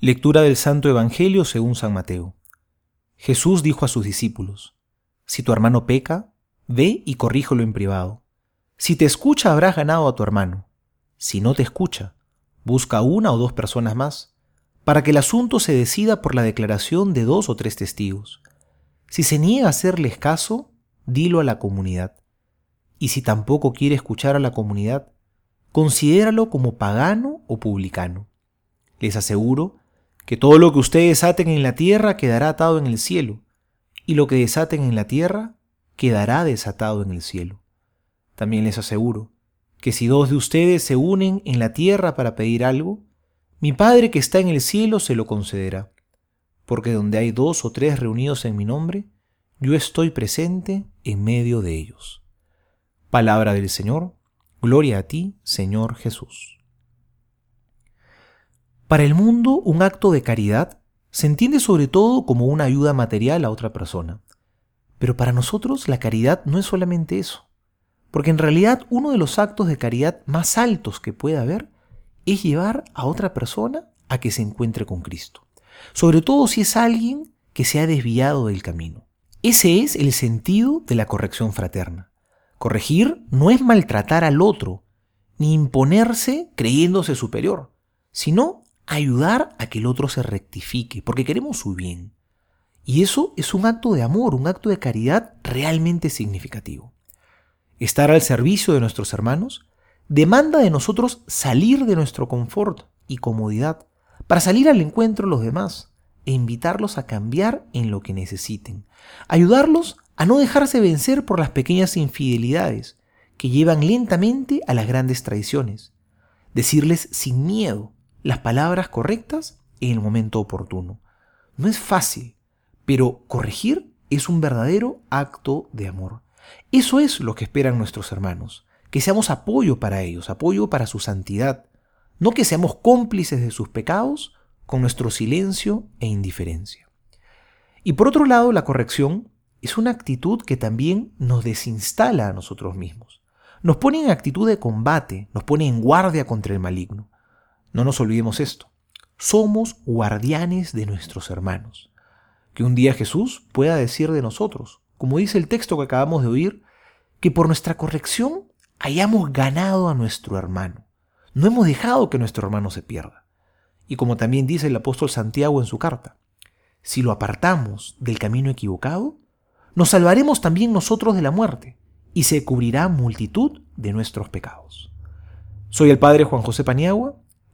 Lectura del Santo Evangelio según San Mateo. Jesús dijo a sus discípulos, Si tu hermano peca, ve y corríjalo en privado. Si te escucha habrás ganado a tu hermano. Si no te escucha, busca una o dos personas más, para que el asunto se decida por la declaración de dos o tres testigos. Si se niega a hacerles caso, dilo a la comunidad. Y si tampoco quiere escuchar a la comunidad, considéralo como pagano o publicano. Les aseguro que todo lo que ustedes aten en la tierra quedará atado en el cielo, y lo que desaten en la tierra quedará desatado en el cielo. También les aseguro que si dos de ustedes se unen en la tierra para pedir algo, mi Padre que está en el cielo se lo concederá, porque donde hay dos o tres reunidos en mi nombre, yo estoy presente en medio de ellos. Palabra del Señor, gloria a ti, Señor Jesús. Para el mundo, un acto de caridad se entiende sobre todo como una ayuda material a otra persona. Pero para nosotros la caridad no es solamente eso. Porque en realidad uno de los actos de caridad más altos que puede haber es llevar a otra persona a que se encuentre con Cristo. Sobre todo si es alguien que se ha desviado del camino. Ese es el sentido de la corrección fraterna. Corregir no es maltratar al otro, ni imponerse creyéndose superior, sino ayudar a que el otro se rectifique, porque queremos su bien. Y eso es un acto de amor, un acto de caridad realmente significativo. Estar al servicio de nuestros hermanos demanda de nosotros salir de nuestro confort y comodidad para salir al encuentro de los demás e invitarlos a cambiar en lo que necesiten. Ayudarlos a no dejarse vencer por las pequeñas infidelidades que llevan lentamente a las grandes traiciones. Decirles sin miedo las palabras correctas en el momento oportuno. No es fácil, pero corregir es un verdadero acto de amor. Eso es lo que esperan nuestros hermanos, que seamos apoyo para ellos, apoyo para su santidad, no que seamos cómplices de sus pecados con nuestro silencio e indiferencia. Y por otro lado, la corrección es una actitud que también nos desinstala a nosotros mismos. Nos pone en actitud de combate, nos pone en guardia contra el maligno. No nos olvidemos esto. Somos guardianes de nuestros hermanos. Que un día Jesús pueda decir de nosotros, como dice el texto que acabamos de oír, que por nuestra corrección hayamos ganado a nuestro hermano. No hemos dejado que nuestro hermano se pierda. Y como también dice el apóstol Santiago en su carta, si lo apartamos del camino equivocado, nos salvaremos también nosotros de la muerte y se cubrirá multitud de nuestros pecados. Soy el Padre Juan José Paniagua